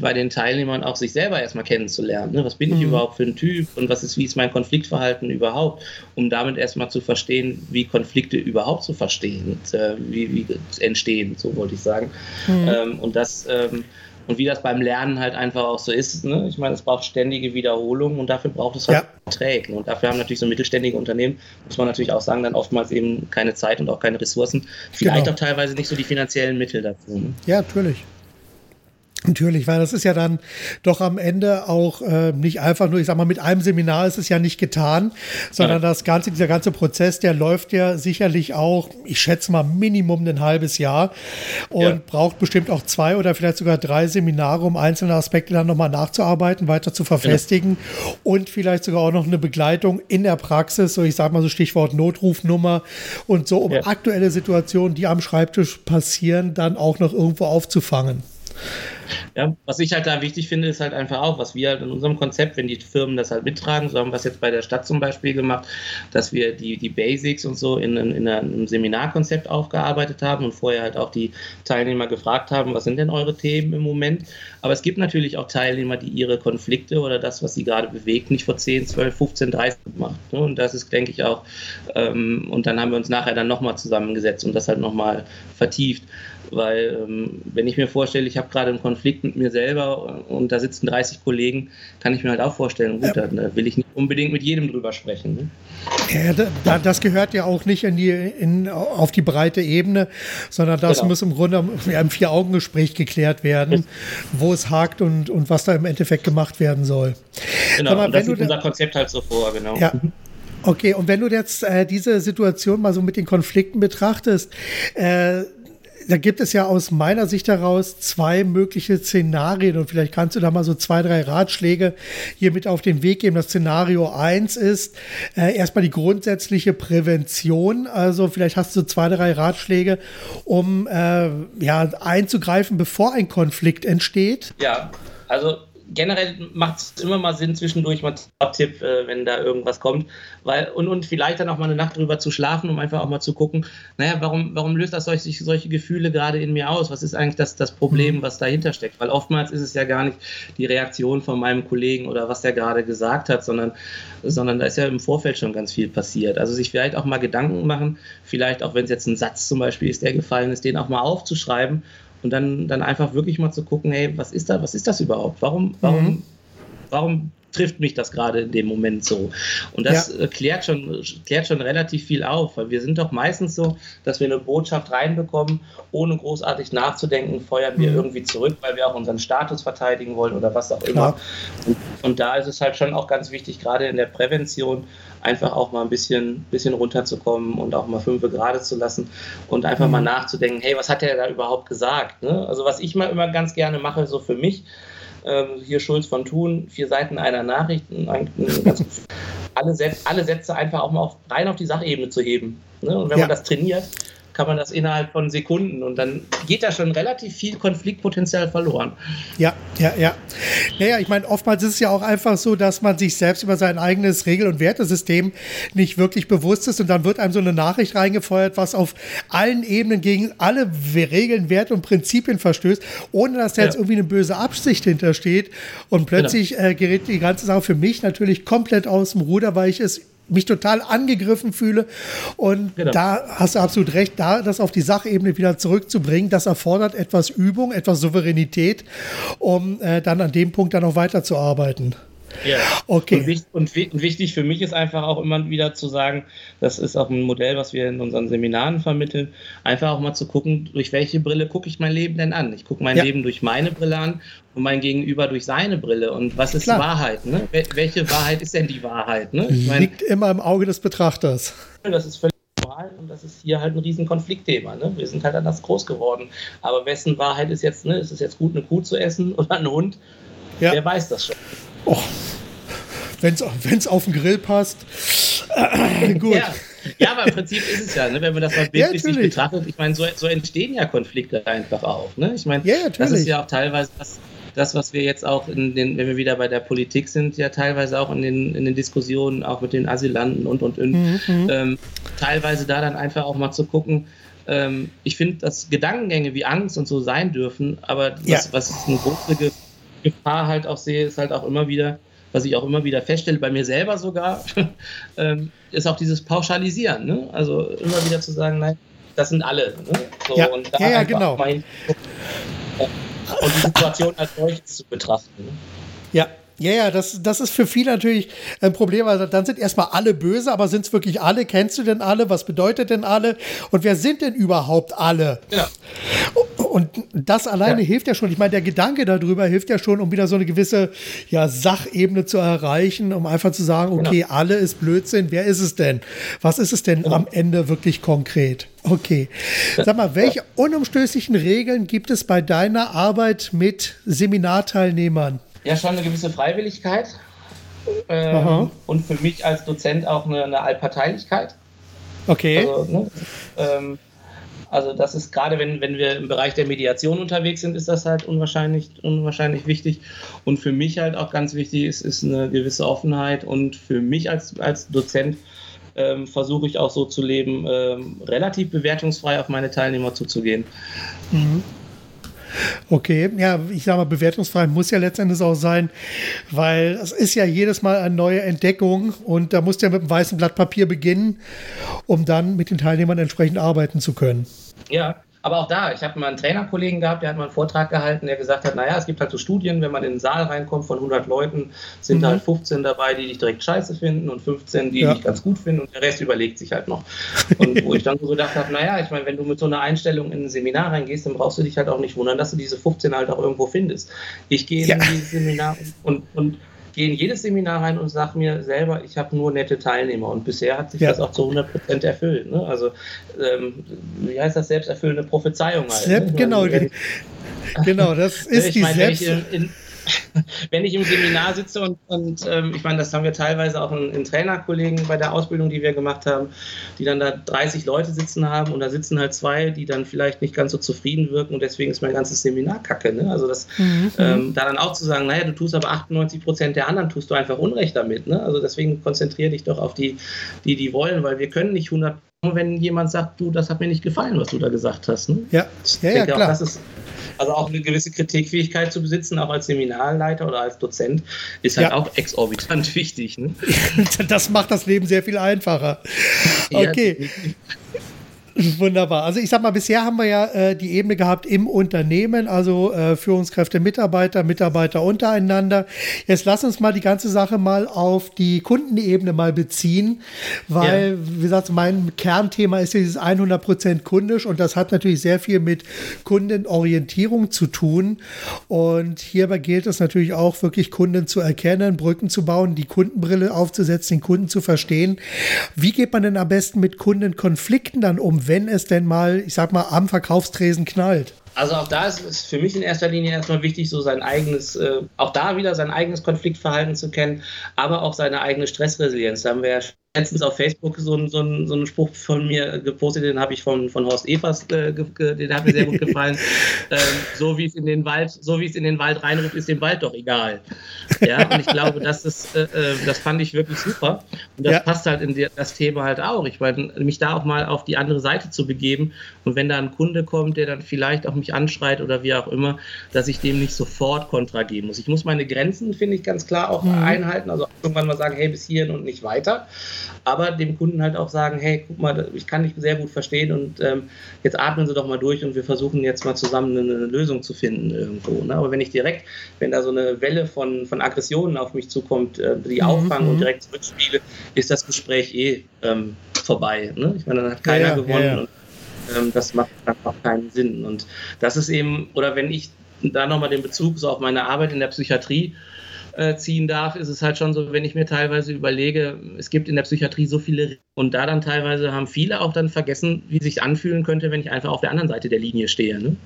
bei den Teilnehmern auch sich selber erstmal kennenzulernen. Ne? Was bin ich mhm. überhaupt für ein Typ und was ist, wie ist mein Konfliktverhalten überhaupt, um damit erstmal zu verstehen, wie Konflikte überhaupt zu verstehen, und, äh, wie, wie entstehen, so wollte ich sagen. Mhm. Ähm, und das ähm, und wie das beim Lernen halt einfach auch so ist. Ne? Ich meine, es braucht ständige Wiederholung und dafür braucht es halt ja. Trägen. Und dafür haben natürlich so mittelständige Unternehmen, muss man natürlich auch sagen, dann oftmals eben keine Zeit und auch keine Ressourcen. Vielleicht genau. auch teilweise nicht so die finanziellen Mittel dazu. Ne? Ja, natürlich. Natürlich, weil das ist ja dann doch am Ende auch äh, nicht einfach nur, ich sag mal, mit einem Seminar ist es ja nicht getan, sondern ja. das ganze, dieser ganze Prozess, der läuft ja sicherlich auch, ich schätze mal, Minimum ein halbes Jahr und ja. braucht bestimmt auch zwei oder vielleicht sogar drei Seminare, um einzelne Aspekte dann nochmal nachzuarbeiten, weiter zu verfestigen ja. und vielleicht sogar auch noch eine Begleitung in der Praxis, so ich sag mal so Stichwort Notrufnummer und so, um aktuelle Situationen, die am Schreibtisch passieren, dann auch noch irgendwo aufzufangen. Ja, was ich halt da wichtig finde, ist halt einfach auch, was wir halt in unserem Konzept, wenn die Firmen das halt mittragen, so haben wir es jetzt bei der Stadt zum Beispiel gemacht, dass wir die, die Basics und so in, in einem Seminarkonzept aufgearbeitet haben und vorher halt auch die Teilnehmer gefragt haben, was sind denn eure Themen im Moment. Aber es gibt natürlich auch Teilnehmer, die ihre Konflikte oder das, was sie gerade bewegt, nicht vor 10, 12, 15, 30 gemacht. Und das ist, denke ich, auch, ähm, und dann haben wir uns nachher dann nochmal zusammengesetzt und das halt nochmal vertieft. Weil, ähm, wenn ich mir vorstelle, ich habe gerade einen Konflikt mit mir selber und da sitzen 30 Kollegen, kann ich mir halt auch vorstellen, gut, ja. da will ich nicht unbedingt mit jedem drüber sprechen. Ne? Ja, da, das gehört ja auch nicht in die, in, auf die breite Ebene, sondern das genau. muss im Grunde im Vier-Augen-Gespräch geklärt werden, wo es hakt und, und was da im Endeffekt gemacht werden soll. Genau, mal, das sieht unser Konzept halt so vor, genau. Ja. Mhm. Okay, und wenn du jetzt äh, diese Situation mal so mit den Konflikten betrachtest, äh, da gibt es ja aus meiner Sicht heraus zwei mögliche Szenarien und vielleicht kannst du da mal so zwei, drei Ratschläge hier mit auf den Weg geben. Das Szenario eins ist äh, erstmal die grundsätzliche Prävention. Also vielleicht hast du zwei, drei Ratschläge, um äh, ja, einzugreifen, bevor ein Konflikt entsteht. Ja, also generell macht es immer mal Sinn, zwischendurch mal Tipp, äh, wenn da irgendwas kommt. Weil, und, und vielleicht dann auch mal eine Nacht drüber zu schlafen, um einfach auch mal zu gucken, naja, warum, warum löst das solche, solche Gefühle gerade in mir aus? Was ist eigentlich das, das Problem, was dahinter steckt? Weil oftmals ist es ja gar nicht die Reaktion von meinem Kollegen oder was der gerade gesagt hat, sondern, sondern da ist ja im Vorfeld schon ganz viel passiert. Also sich vielleicht auch mal Gedanken machen, vielleicht auch wenn es jetzt ein Satz zum Beispiel ist, der gefallen ist, den auch mal aufzuschreiben und dann, dann einfach wirklich mal zu gucken, hey, was ist da, was ist das überhaupt? Warum, warum, mhm. warum trifft mich das gerade in dem Moment so. Und das ja. Äh, klärt, schon, klärt schon relativ viel auf, weil wir sind doch meistens so, dass wir eine Botschaft reinbekommen, ohne großartig nachzudenken, feuern wir mhm. irgendwie zurück, weil wir auch unseren Status verteidigen wollen oder was auch immer. Und, und, da ist es halt schon auch ganz wichtig, gerade in der Prävention, einfach auch mal ein bisschen, bisschen runterzukommen und auch mal fünf gerade zu lassen und einfach mhm. mal nachzudenken, hey, was hat der da überhaupt gesagt? Ne? Also was ich mal immer ganz gerne mache, so für mich, ähm, hier Schulz von Thun, vier Seiten einer Nachricht, alle, Sätze, alle Sätze einfach auch mal auf, rein auf die Sachebene zu heben. Ne? Und wenn ja. man das trainiert, kann man das innerhalb von Sekunden und dann geht da schon relativ viel Konfliktpotenzial verloren. Ja, ja, ja. Naja, ich meine, oftmals ist es ja auch einfach so, dass man sich selbst über sein eigenes Regel- und Wertesystem nicht wirklich bewusst ist und dann wird einem so eine Nachricht reingefeuert, was auf allen Ebenen gegen alle Regeln, Werte und Prinzipien verstößt, ohne dass da ja. jetzt irgendwie eine böse Absicht hintersteht und plötzlich genau. äh, gerät die ganze Sache für mich natürlich komplett aus dem Ruder, weil ich es mich total angegriffen fühle. Und genau. da hast du absolut recht, da das auf die Sachebene wieder zurückzubringen, das erfordert etwas Übung, etwas Souveränität, um äh, dann an dem Punkt dann auch weiterzuarbeiten. Ja. Okay. Und, und, wichtig für mich ist einfach auch immer wieder zu sagen, das ist auch ein Modell, was wir in unseren Seminaren vermitteln, einfach auch mal zu gucken, durch welche Brille gucke ich mein Leben denn an? Ich gucke mein ja. Leben durch meine Brille an und mein Gegenüber durch seine Brille. Und was ist Klar. Wahrheit? Ne? Welche Wahrheit ist denn die Wahrheit? Ne? Ich mein, Liegt immer im Auge des Betrachters. Das ist völlig normal und das ist hier halt ein riesen Konfliktthema. Ne? Wir sind halt anders groß geworden. Aber wessen Wahrheit ist jetzt, ne? ist es jetzt gut, eine Kuh zu essen oder ein Hund? Ja. Wer weiß das schon? Oh, wenn es auf den Grill passt. Äh, gut. Ja. ja. aber im Prinzip ist es ja, ne, wenn man das mal bildlich ja, betrachtet, ich meine, so, so, entstehen ja Konflikte einfach auch. Ne? Ich meine, ja, das ist ja auch teilweise das, das, was wir jetzt auch in den, wenn wir wieder bei der Politik sind, ja teilweise auch in den, in den Diskussionen, auch mit den Asylanten und und und, mhm. mhm. ähm, teilweise da dann einfach auch mal zu gucken, ähm, ich finde, dass Gedankengänge wie Angst und so sein dürfen, aber was, was eine große Gefahr halt auch sehe, ist halt auch immer wieder, was ich auch immer wieder feststelle, bei mir selber sogar, ähm, ist auch dieses Pauschalisieren. Ne? Also immer wieder zu sagen, nein, das sind alle. Ne? So, ja, und da ja, ja genau. Mein, und die Situation als solches zu betrachten. Ne? Ja, ja, ja, das, das ist für viele natürlich ein Problem. Also dann sind erstmal alle böse, aber sind es wirklich alle? Kennst du denn alle? Was bedeutet denn alle? Und wer sind denn überhaupt alle? Ja. Und das alleine ja. hilft ja schon. Ich meine, der Gedanke darüber hilft ja schon, um wieder so eine gewisse ja, Sachebene zu erreichen, um einfach zu sagen, okay, genau. alle ist Blödsinn. Wer ist es denn? Was ist es denn genau. am Ende wirklich konkret? Okay. Sag mal, welche unumstößlichen Regeln gibt es bei deiner Arbeit mit Seminarteilnehmern? Ja, schon eine gewisse Freiwilligkeit. Ähm, und für mich als Dozent auch eine, eine Allparteilichkeit. Okay. Also, ne, ähm, also das ist gerade, wenn, wenn wir im Bereich der Mediation unterwegs sind, ist das halt unwahrscheinlich, unwahrscheinlich wichtig. Und für mich halt auch ganz wichtig ist, ist eine gewisse Offenheit. Und für mich als, als Dozent ähm, versuche ich auch so zu leben, ähm, relativ bewertungsfrei auf meine Teilnehmer zuzugehen. Mhm. Okay, ja, ich sage mal, bewertungsfrei muss ja letztendlich auch sein, weil es ist ja jedes Mal eine neue Entdeckung und da musst du ja mit einem weißen Blatt Papier beginnen, um dann mit den Teilnehmern entsprechend arbeiten zu können. Ja, aber auch da, ich habe mal einen Trainerkollegen gehabt, der hat mal einen Vortrag gehalten, der gesagt hat, naja, es gibt halt so Studien, wenn man in den Saal reinkommt von 100 Leuten, sind mhm. da halt 15 dabei, die dich direkt scheiße finden und 15, die ja. dich ganz gut finden und der Rest überlegt sich halt noch. Und wo ich dann so gedacht habe, naja, ich meine, wenn du mit so einer Einstellung in ein Seminar reingehst, dann brauchst du dich halt auch nicht wundern, dass du diese 15 halt auch irgendwo findest. Ich gehe ja. in dieses Seminar und, und gehe in jedes Seminar rein und sage mir selber, ich habe nur nette Teilnehmer. Und bisher hat sich ja. das auch zu 100 Prozent erfüllt. Ne? Also, ähm, wie heißt das? Selbsterfüllende Prophezeiung halt. Ne? Genau, genau, das ist die meine, Selbst... In, in, wenn ich im Seminar sitze und, und ähm, ich meine, das haben wir teilweise auch in, in, Trainerkollegen bei der Ausbildung, die wir gemacht haben, die dann da 30 Leute sitzen haben und da sitzen halt zwei, die dann vielleicht nicht ganz so zufrieden wirken und deswegen ist mein ganzes Seminar kacke. Ne? Also das, mhm. ähm, da dann auch zu sagen, naja, du tust aber 98 Prozent der anderen, tust du einfach Unrecht damit. Ne? Also deswegen konzentriere dich doch auf die, die, die wollen, weil wir können nicht 100 wenn jemand sagt, du, das hat mir nicht gefallen, was du da gesagt hast. Ne? Ja, ja, ja, klar. Auch, das ist, also auch eine gewisse Kritikfähigkeit zu besitzen, auch als Seminarleiter oder als Dozent, ist halt ja. auch exorbitant wichtig. Ne? Das macht das Leben sehr viel einfacher. Okay. Ja, Wunderbar. Also ich sag mal, bisher haben wir ja äh, die Ebene gehabt im Unternehmen, also äh, Führungskräfte, Mitarbeiter, Mitarbeiter untereinander. Jetzt lass uns mal die ganze Sache mal auf die Kundenebene mal beziehen, weil, ja. wie gesagt, mein Kernthema ist dieses 100% kundisch und das hat natürlich sehr viel mit Kundenorientierung zu tun. Und hierbei gilt es natürlich auch wirklich Kunden zu erkennen, Brücken zu bauen, die Kundenbrille aufzusetzen, den Kunden zu verstehen. Wie geht man denn am besten mit Kundenkonflikten dann um, wenn es denn mal, ich sag mal, am Verkaufstresen knallt? Also auch da ist es für mich in erster Linie erstmal wichtig, so sein eigenes, äh, auch da wieder sein eigenes Konfliktverhalten zu kennen, aber auch seine eigene Stressresilienz. Da haben wir ja letztens auf Facebook so, ein, so, ein, so einen Spruch von mir gepostet, den habe ich von, von Horst Evers, äh, den hat mir sehr gut gefallen. ähm, so wie es in den Wald, so wie es in den Wald reinruft, ist dem Wald doch egal. Ja, und ich glaube, das ist, äh, äh, das fand ich wirklich super. Und das ja. passt halt in das Thema halt auch. Ich meine, mich da auch mal auf die andere Seite zu begeben. Und wenn da ein Kunde kommt, der dann vielleicht auch mich anschreit oder wie auch immer, dass ich dem nicht sofort Kontra geben muss. Ich muss meine Grenzen, finde ich, ganz klar auch mhm. einhalten. Also irgendwann mal sagen, hey, bis hierhin und nicht weiter aber dem Kunden halt auch sagen, hey, guck mal, ich kann dich sehr gut verstehen und ähm, jetzt atmen Sie doch mal durch und wir versuchen jetzt mal zusammen eine, eine Lösung zu finden irgendwo. Ne? Aber wenn ich direkt, wenn da so eine Welle von, von Aggressionen auf mich zukommt, äh, die mhm. auffangen und mhm. direkt zurückspiele, ist das Gespräch eh ähm, vorbei. Ne? Ich meine, dann hat keiner ja, gewonnen ja, ja. und ähm, das macht einfach keinen Sinn. Und das ist eben, oder wenn ich da nochmal den Bezug so auf meine Arbeit in der Psychiatrie äh, ziehen darf, ist es halt schon so, wenn ich mir teilweise überlege, es gibt in der Psychiatrie so viele und da dann teilweise haben viele auch dann vergessen, wie sich anfühlen könnte, wenn ich einfach auf der anderen Seite der Linie stehe. Ne?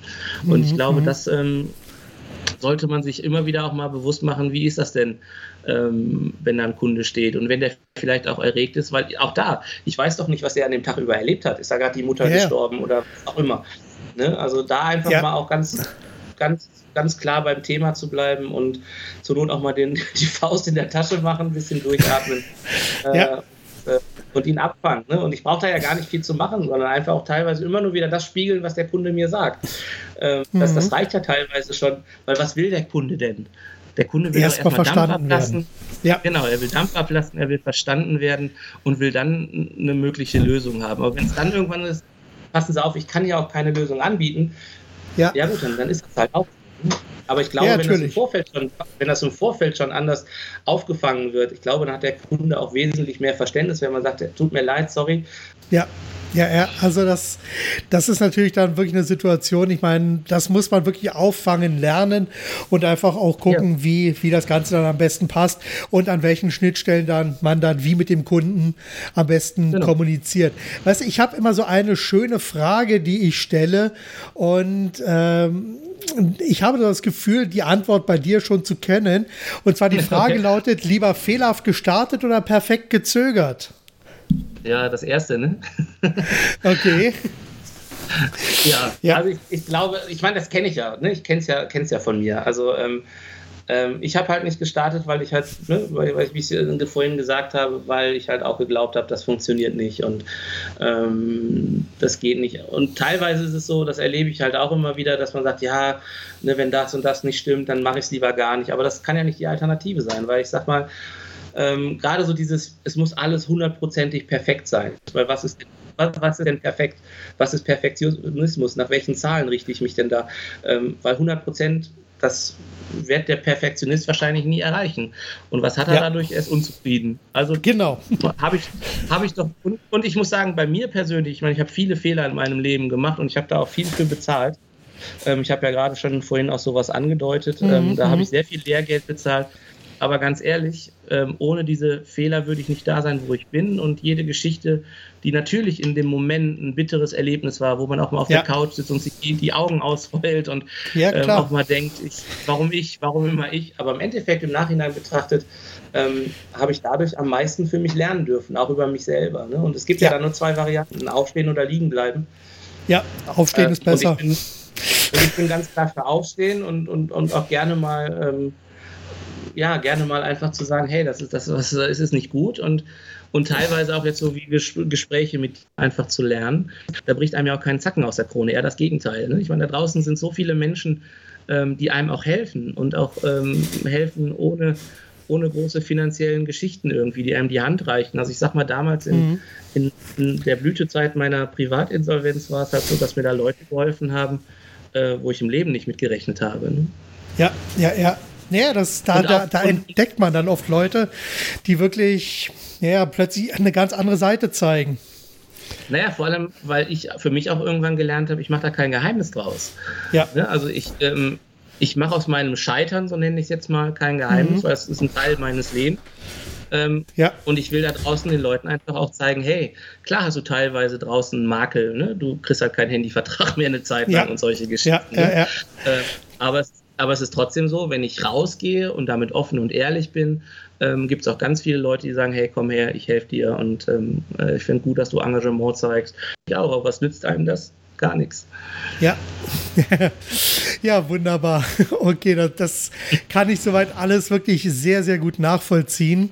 Und mhm, ich glaube, mhm. das ähm, sollte man sich immer wieder auch mal bewusst machen, wie ist das denn, ähm, wenn da ein Kunde steht und wenn der vielleicht auch erregt ist, weil auch da, ich weiß doch nicht, was er an dem Tag über erlebt hat. Ist da gerade die Mutter ja. gestorben oder was auch immer. Ne? Also da einfach ja. mal auch ganz, ganz ganz klar beim Thema zu bleiben und zur Not auch mal den, die Faust in der Tasche machen, ein bisschen durchatmen ja. äh, äh, und ihn abfangen. Ne? Und ich brauche da ja gar nicht viel zu machen, sondern einfach auch teilweise immer nur wieder das spiegeln, was der Kunde mir sagt. Äh, mhm. das, das reicht ja teilweise schon, weil was will der Kunde denn? Der Kunde will erstmal erst Dampf ablassen. Werden. Ja. Genau, er will Dampf ablassen, er will verstanden werden und will dann eine mögliche Lösung haben. Aber wenn es dann irgendwann ist, passen Sie auf, ich kann ja auch keine Lösung anbieten, ja, ja gut, dann, dann ist das halt auch aber ich glaube, ja, wenn, das im Vorfeld schon, wenn das im Vorfeld schon anders aufgefangen wird, ich glaube, dann hat der Kunde auch wesentlich mehr Verständnis, wenn man sagt, tut mir leid, sorry. Ja. Ja, ja, also das, das ist natürlich dann wirklich eine Situation, ich meine, das muss man wirklich auffangen, lernen und einfach auch gucken, ja. wie, wie das Ganze dann am besten passt und an welchen Schnittstellen dann man dann wie mit dem Kunden am besten genau. kommuniziert. Weißt du, ich habe immer so eine schöne Frage, die ich stelle und ähm, ich habe das Gefühl, die Antwort bei dir schon zu kennen. Und zwar die Frage okay. lautet: lieber fehlerhaft gestartet oder perfekt gezögert? Ja, das erste, ne? okay. Ja, ja, also ich, ich glaube, ich meine, das kenne ich ja, ne? ich kenne es ja, kenn's ja von mir. Also ähm, ähm, ich habe halt nicht gestartet, weil ich halt, ne, weil, weil ich, wie ich vorhin gesagt habe, weil ich halt auch geglaubt habe, das funktioniert nicht und ähm, das geht nicht. Und teilweise ist es so, das erlebe ich halt auch immer wieder, dass man sagt, ja, ne, wenn das und das nicht stimmt, dann mache ich es lieber gar nicht. Aber das kann ja nicht die Alternative sein, weil ich sag mal, ähm, gerade so dieses, es muss alles hundertprozentig perfekt sein. Weil was ist was, was, ist denn perfekt? Was ist Perfektionismus? Nach welchen Zahlen richte ich mich denn da? Ähm, weil 100 Prozent das wird der Perfektionist wahrscheinlich nie erreichen. Und was hat er ja. dadurch? Er ist unzufrieden. Also genau. Habe ich, hab ich doch. Und, und, ich muss sagen, bei mir persönlich, ich meine, ich habe viele Fehler in meinem Leben gemacht und ich habe da auch viel für bezahlt. Ähm, ich habe ja gerade schon vorhin auch sowas angedeutet. Mhm, ähm, da habe mhm. ich sehr viel Lehrgeld bezahlt. Aber ganz ehrlich, ähm, ohne diese Fehler würde ich nicht da sein, wo ich bin. Und jede Geschichte, die natürlich in dem Moment ein bitteres Erlebnis war, wo man auch mal auf ja. der Couch sitzt und sich die, Augen ausheult und ja, ähm, auch mal denkt, ich, warum ich, warum immer ich. Aber im Endeffekt, im Nachhinein betrachtet, ähm, habe ich dadurch am meisten für mich lernen dürfen, auch über mich selber. Ne? Und es gibt ja. ja dann nur zwei Varianten, aufstehen oder liegen bleiben. Ja, aufstehen äh, ist besser. Und ich, bin, ich bin, ganz klar für Aufstehen und, und, und auch gerne mal ähm, ja, gerne mal einfach zu sagen, hey, das ist, das, das ist nicht gut und, und teilweise auch jetzt so wie Gespräche mit einfach zu lernen. Da bricht einem ja auch keinen Zacken aus der Krone, eher das Gegenteil. Ne? Ich meine, da draußen sind so viele Menschen, ähm, die einem auch helfen und auch ähm, helfen, ohne ohne große finanziellen Geschichten irgendwie, die einem die Hand reichen. Also ich sag mal, damals in, mhm. in, in der Blütezeit meiner Privatinsolvenz war es halt so, dass mir da Leute geholfen haben, äh, wo ich im Leben nicht mitgerechnet habe. Ne? Ja, ja, ja. Naja, das, da, da, da entdeckt man dann oft Leute, die wirklich ja, plötzlich eine ganz andere Seite zeigen. Naja, vor allem, weil ich für mich auch irgendwann gelernt habe, ich mache da kein Geheimnis draus. Ja. Ne? Also ich, ähm, ich mache aus meinem Scheitern, so nenne ich es jetzt mal, kein Geheimnis, mhm. weil es ist ein Teil meines Lebens. Ähm, ja. Und ich will da draußen den Leuten einfach auch zeigen, hey, klar hast du teilweise draußen Makel, ne? du kriegst halt keinen Handyvertrag mehr eine Zeit lang ja. und solche Geschichten. Ja, ne? äh, aber, es, aber es ist trotzdem so, wenn ich rausgehe und damit offen und ehrlich bin, ähm, gibt es auch ganz viele Leute, die sagen, hey, komm her, ich helfe dir und ähm, äh, ich finde gut, dass du Engagement zeigst. Ja, aber was nützt einem das? Gar nichts. Ja. ja, wunderbar. Okay, das, das, kann ich soweit alles wirklich sehr, sehr gut nachvollziehen.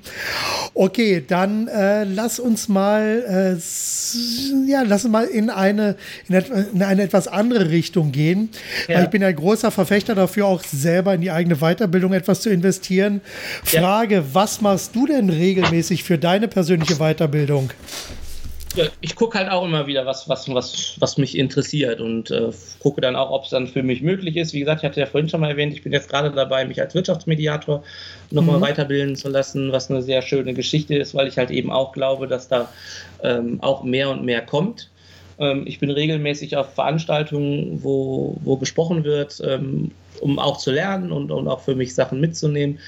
Okay, dann äh, lass uns mal, äh, ja, lass uns mal in eine, in, in eine etwas andere Richtung gehen. Ja. Ich bin ein großer Verfechter dafür, auch selber in die eigene Weiterbildung etwas zu investieren. Frage, ja. was machst du denn regelmäßig für deine persönliche Weiterbildung? Ich gucke halt auch immer wieder, was, was, was, was mich interessiert und äh, gucke dann auch, ob es dann für mich möglich ist. Wie gesagt, ich hatte ja vorhin schon mal erwähnt, ich bin jetzt gerade dabei, mich als Wirtschaftsmediator nochmal mhm. weiterbilden zu lassen, was eine sehr schöne Geschichte ist, weil ich halt eben auch glaube, dass da ähm, auch mehr und mehr kommt. Ähm, ich bin regelmäßig auf Veranstaltungen, wo, wo gesprochen wird, ähm, um auch zu lernen und, und auch für mich Sachen mitzunehmen.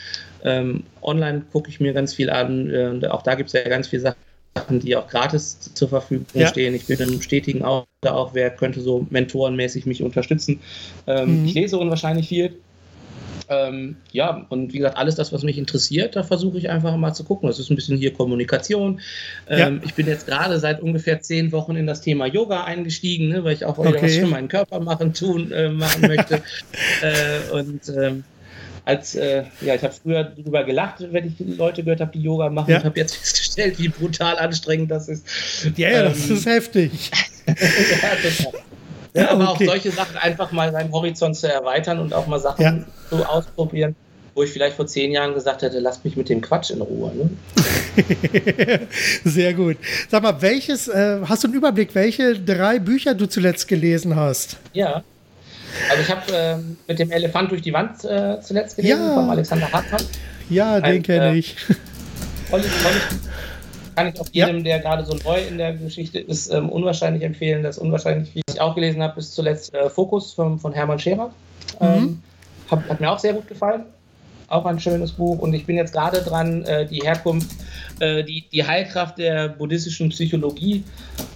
Ähm, online gucke ich mir ganz viel an. Äh, auch da gibt es ja ganz viele Sachen Sachen, die auch gratis zur Verfügung ja. stehen. Ich bin im stetigen auch, auch, wer könnte so mentorenmäßig mich unterstützen. Ähm, mhm. Ich lese unwahrscheinlich viel. Ähm, ja, und wie gesagt, alles das, was mich interessiert, da versuche ich einfach mal zu gucken. Das ist ein bisschen hier Kommunikation. Ähm, ja. Ich bin jetzt gerade seit ungefähr zehn Wochen in das Thema Yoga eingestiegen, ne, weil ich auch okay. was für meinen Körper machen, tun, äh, machen möchte. äh, und ähm, als, äh, ja, ich habe früher darüber gelacht, wenn ich Leute gehört habe, die Yoga machen. Ja. Ich habe jetzt festgestellt, wie brutal anstrengend das ist. Ja, ja, das ähm, ist heftig. ja, total. Ja, aber okay. auch solche Sachen einfach mal seinen Horizont zu erweitern und auch mal Sachen ja. zu ausprobieren, wo ich vielleicht vor zehn Jahren gesagt hätte, lasst mich mit dem Quatsch in Ruhe. Ne? Sehr gut. Sag mal, welches, äh, hast du einen Überblick, welche drei Bücher du zuletzt gelesen hast? Ja. Also ich habe äh, mit dem Elefant durch die Wand äh, zuletzt gelesen, ja. von Alexander Hartmann. Ja, den kenne äh, ich. Tolles kann ich auch jedem, ja. der gerade so neu in der Geschichte ist, ähm, unwahrscheinlich empfehlen. Das unwahrscheinlich, wie ich auch gelesen habe, bis zuletzt äh, Fokus von, von Hermann Scherer. Ähm, mhm. hat, hat, mir auch sehr gut gefallen. Auch ein schönes Buch. Und ich bin jetzt gerade dran, äh, die Herkunft, äh, die, die Heilkraft der buddhistischen Psychologie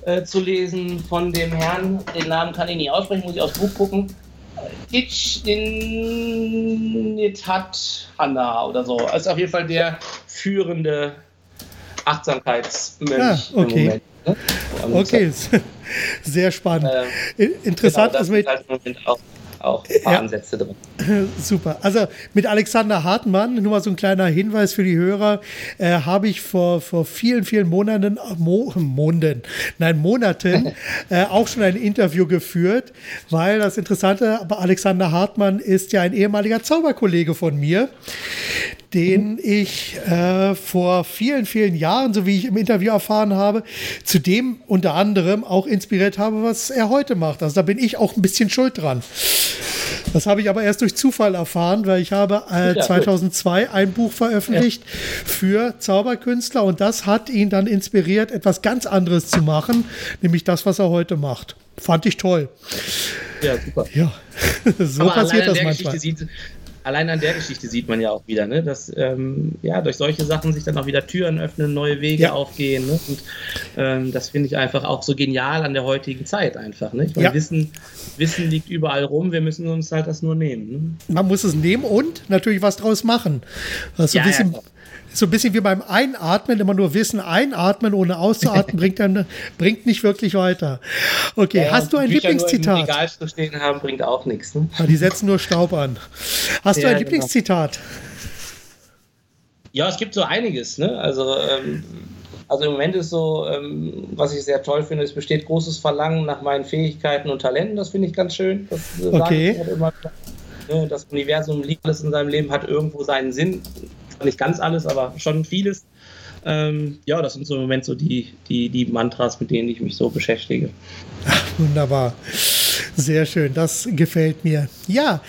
äh, zu lesen von dem Herrn. Den Namen kann ich nicht aussprechen, muss ich aufs Buch gucken. Titch Nitat Hanna oder so. Also auf jeden Fall der führende Achtsamkeitsmönch ah, okay. im Moment. Ne? Okay, sehr spannend. Ähm, Interessant, genau, das mit, halt auch ein paar ja. Ansätze drin. Super. Also mit Alexander Hartmann, nur mal so ein kleiner Hinweis für die Hörer, äh, habe ich vor, vor vielen, vielen Monaten, Mo, Monden, nein, Monaten äh, auch schon ein Interview geführt, weil das Interessante bei Alexander Hartmann ist ja ein ehemaliger Zauberkollege von mir, den mhm. ich äh, vor vielen, vielen Jahren, so wie ich im Interview erfahren habe, zudem unter anderem auch inspiriert habe, was er heute macht. Also da bin ich auch ein bisschen schuld dran. Das habe ich aber erst durch Zufall erfahren, weil ich habe äh, 2002 ein Buch veröffentlicht für Zauberkünstler und das hat ihn dann inspiriert, etwas ganz anderes zu machen, nämlich das, was er heute macht. Fand ich toll. Ja, super. Ja, so aber passiert das manchmal. Sieht, allein an der Geschichte sieht man ja auch wieder, ne, dass ähm, ja, durch solche Sachen sich dann auch wieder Türen öffnen, neue Wege ja. aufgehen. Ne? Und ähm, das finde ich einfach auch so genial an der heutigen Zeit einfach. Ne? Ich meine, ja. Wissen, Wissen liegt überall rum, wir müssen uns halt das nur nehmen. Ne? Man muss es nehmen und natürlich was draus machen. Also ja, Wissen, so ein bisschen wie beim Einatmen, immer nur Wissen einatmen, ohne auszuatmen, bringt dann bringt nicht wirklich weiter. Okay, ja, hast du ein Bücher Lieblingszitat? Nur im Regal zu stehen haben, bringt auch nichts. Ne? Ja, die setzen nur Staub an. Hast ja, du ein genau. Lieblingszitat? Ja, es gibt so einiges. Ne? Also, ähm, also im Moment ist so, ähm, was ich sehr toll finde, es besteht großes Verlangen nach meinen Fähigkeiten und Talenten. Das finde ich ganz schön. Das okay. Halt immer, ne? Das Universum liegt alles in seinem Leben, hat irgendwo seinen Sinn nicht ganz alles, aber schon vieles. Ähm, ja, das sind so im Moment so die, die, die Mantras, mit denen ich mich so beschäftige. Ach, wunderbar. Sehr schön, das gefällt mir. Ja,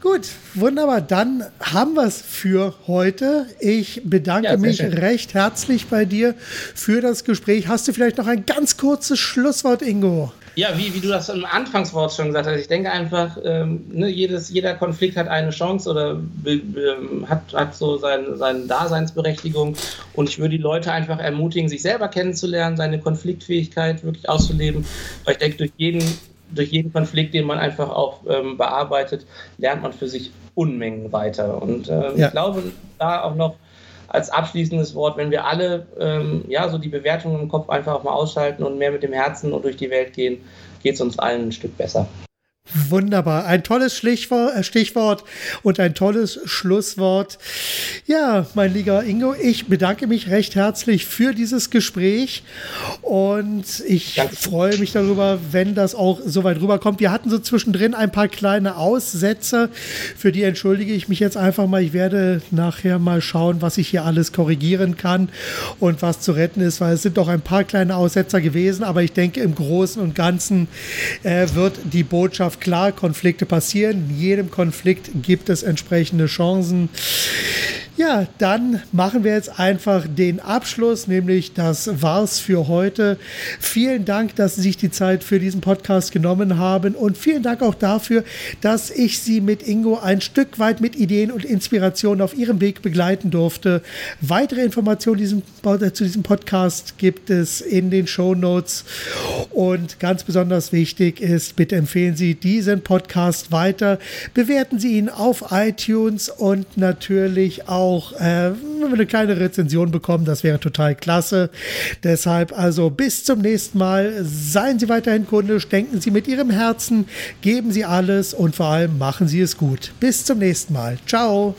Gut, wunderbar. Dann haben wir es für heute. Ich bedanke ja, mich schön. recht herzlich bei dir für das Gespräch. Hast du vielleicht noch ein ganz kurzes Schlusswort, Ingo? Ja, wie, wie du das im Anfangswort schon gesagt hast, ich denke einfach, ähm, ne, jedes, jeder Konflikt hat eine Chance oder ähm, hat, hat so sein, seine Daseinsberechtigung. Und ich würde die Leute einfach ermutigen, sich selber kennenzulernen, seine Konfliktfähigkeit wirklich auszuleben. Weil ich denke, durch jeden durch jeden Konflikt, den man einfach auch ähm, bearbeitet, lernt man für sich Unmengen weiter. Und äh, ja. ich glaube, da auch noch als abschließendes Wort, wenn wir alle ähm, ja so die Bewertungen im Kopf einfach auch mal ausschalten und mehr mit dem Herzen und durch die Welt gehen, geht es uns allen ein Stück besser. Wunderbar. Ein tolles Stichwort, äh, Stichwort und ein tolles Schlusswort. Ja, mein lieber Ingo, ich bedanke mich recht herzlich für dieses Gespräch und ich Danke. freue mich darüber, wenn das auch so weit rüberkommt. Wir hatten so zwischendrin ein paar kleine Aussätze, für die entschuldige ich mich jetzt einfach mal. Ich werde nachher mal schauen, was ich hier alles korrigieren kann und was zu retten ist, weil es sind doch ein paar kleine Aussetzer gewesen, aber ich denke, im Großen und Ganzen äh, wird die Botschaft klar, Konflikte passieren. In jedem Konflikt gibt es entsprechende Chancen. Ja, dann machen wir jetzt einfach den Abschluss, nämlich das war's für heute. Vielen Dank, dass Sie sich die Zeit für diesen Podcast genommen haben und vielen Dank auch dafür, dass ich Sie mit Ingo ein Stück weit mit Ideen und Inspirationen auf Ihrem Weg begleiten durfte. Weitere Informationen diesem, zu diesem Podcast gibt es in den Show Notes und ganz besonders wichtig ist, bitte empfehlen Sie diesen Podcast weiter, bewerten Sie ihn auf iTunes und natürlich auch auch äh, eine kleine Rezension bekommen. Das wäre total klasse. Deshalb also bis zum nächsten Mal. Seien Sie weiterhin kundisch, denken Sie mit Ihrem Herzen, geben Sie alles und vor allem machen Sie es gut. Bis zum nächsten Mal. Ciao.